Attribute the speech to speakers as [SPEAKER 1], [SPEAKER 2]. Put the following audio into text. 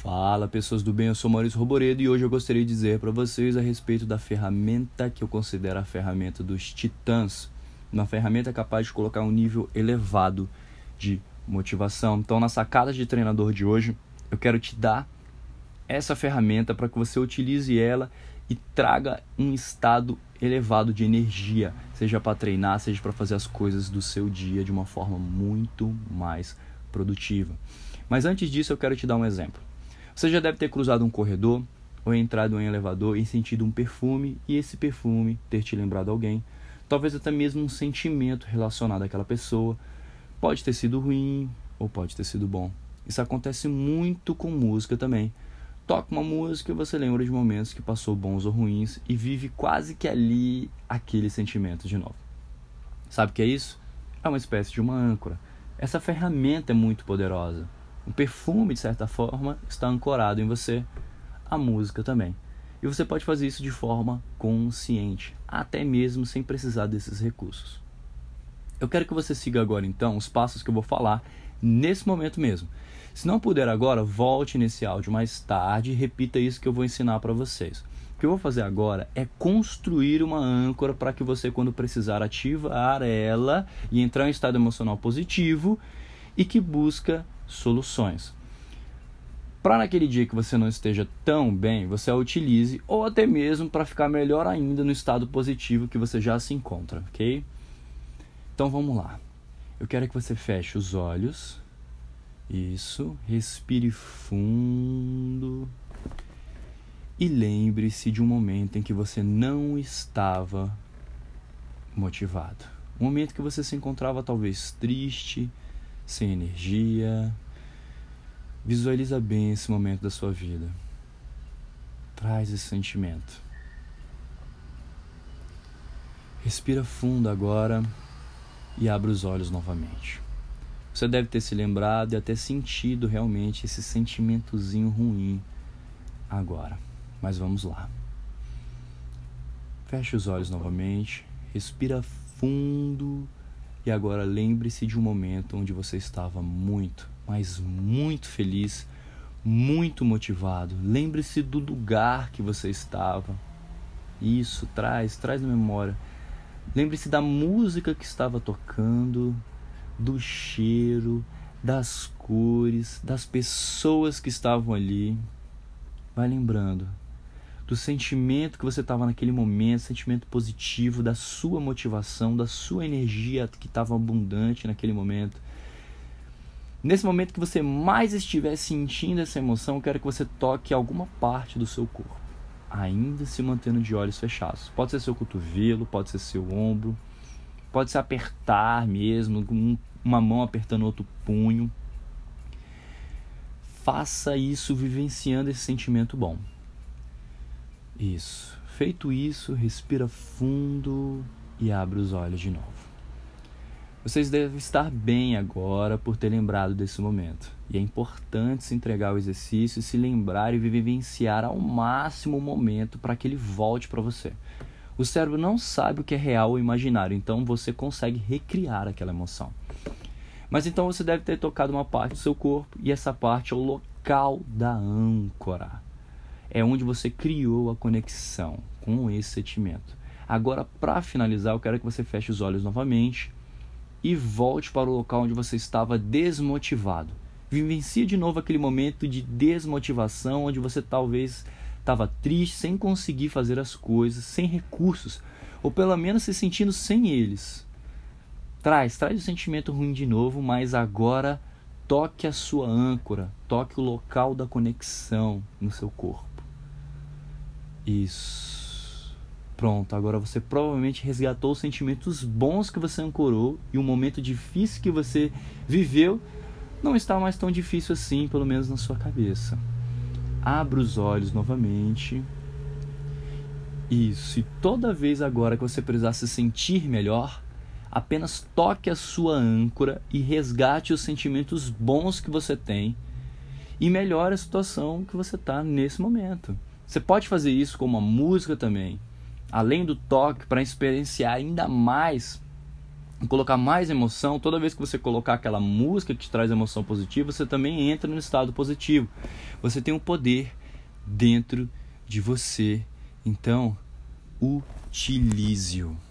[SPEAKER 1] Fala pessoas do bem, eu sou Maurício Roboredo e hoje eu gostaria de dizer para vocês a respeito da ferramenta que eu considero a ferramenta dos titãs, uma ferramenta capaz de colocar um nível elevado de motivação. Então, na sacada de treinador de hoje, eu quero te dar essa ferramenta para que você utilize ela e traga um estado elevado de energia, seja para treinar, seja para fazer as coisas do seu dia de uma forma muito mais produtiva. Mas antes disso, eu quero te dar um exemplo. Você já deve ter cruzado um corredor ou entrado em um elevador e sentido um perfume e esse perfume ter te lembrado alguém, talvez até mesmo um sentimento relacionado àquela pessoa. Pode ter sido ruim ou pode ter sido bom. Isso acontece muito com música também. Toca uma música e você lembra de momentos que passou bons ou ruins e vive quase que ali aquele sentimento de novo. Sabe o que é isso? É uma espécie de uma âncora. Essa ferramenta é muito poderosa. O perfume, de certa forma, está ancorado em você, a música também. E você pode fazer isso de forma consciente, até mesmo sem precisar desses recursos. Eu quero que você siga agora então os passos que eu vou falar nesse momento mesmo. Se não puder agora, volte nesse áudio mais tarde e repita isso que eu vou ensinar para vocês. O que eu vou fazer agora é construir uma âncora para que você, quando precisar ativar ela e entrar em um estado emocional positivo e que busca soluções. Para naquele dia que você não esteja tão bem, você a utilize ou até mesmo para ficar melhor ainda no estado positivo que você já se encontra, ok? Então vamos lá. Eu quero que você feche os olhos. Isso, respire fundo. E lembre-se de um momento em que você não estava motivado. Um momento que você se encontrava talvez triste, sem energia. Visualiza bem esse momento da sua vida. Traz esse sentimento. Respira fundo agora e abre os olhos novamente. Você deve ter se lembrado e até sentido realmente esse sentimentozinho ruim agora. Mas vamos lá. Feche os olhos novamente, respira fundo e agora lembre-se de um momento onde você estava muito, mas muito feliz, muito motivado. Lembre-se do lugar que você estava. Isso, traz, traz na memória. Lembre-se da música que estava tocando, do cheiro, das cores, das pessoas que estavam ali. Vai lembrando do sentimento que você estava naquele momento, sentimento positivo, da sua motivação, da sua energia que estava abundante naquele momento. Nesse momento que você mais estiver sentindo essa emoção, eu quero que você toque alguma parte do seu corpo, ainda se mantendo de olhos fechados. Pode ser seu cotovelo, pode ser seu ombro, pode ser apertar mesmo, uma mão apertando outro punho. Faça isso vivenciando esse sentimento bom. Isso. Feito isso, respira fundo e abre os olhos de novo. Vocês devem estar bem agora por ter lembrado desse momento. E é importante se entregar ao exercício, se lembrar e vivenciar ao máximo o momento para que ele volte para você. O cérebro não sabe o que é real ou imaginário, então você consegue recriar aquela emoção. Mas então você deve ter tocado uma parte do seu corpo e essa parte é o local da âncora é onde você criou a conexão com esse sentimento. Agora, para finalizar, eu quero que você feche os olhos novamente e volte para o local onde você estava desmotivado. Vivencie de novo aquele momento de desmotivação, onde você talvez estava triste, sem conseguir fazer as coisas, sem recursos, ou pelo menos se sentindo sem eles. Traz, traz o sentimento ruim de novo, mas agora toque a sua âncora, toque o local da conexão no seu corpo. Isso. Pronto, agora você provavelmente resgatou os sentimentos bons que você ancorou e um momento difícil que você viveu não está mais tão difícil assim, pelo menos na sua cabeça. Abra os olhos novamente. Isso. E toda vez agora que você precisar se sentir melhor, apenas toque a sua âncora e resgate os sentimentos bons que você tem e melhore a situação que você está nesse momento. Você pode fazer isso com uma música também, além do toque, para experienciar ainda mais colocar mais emoção, toda vez que você colocar aquela música que te traz emoção positiva, você também entra no estado positivo. Você tem um poder dentro de você. Então, utilize-o.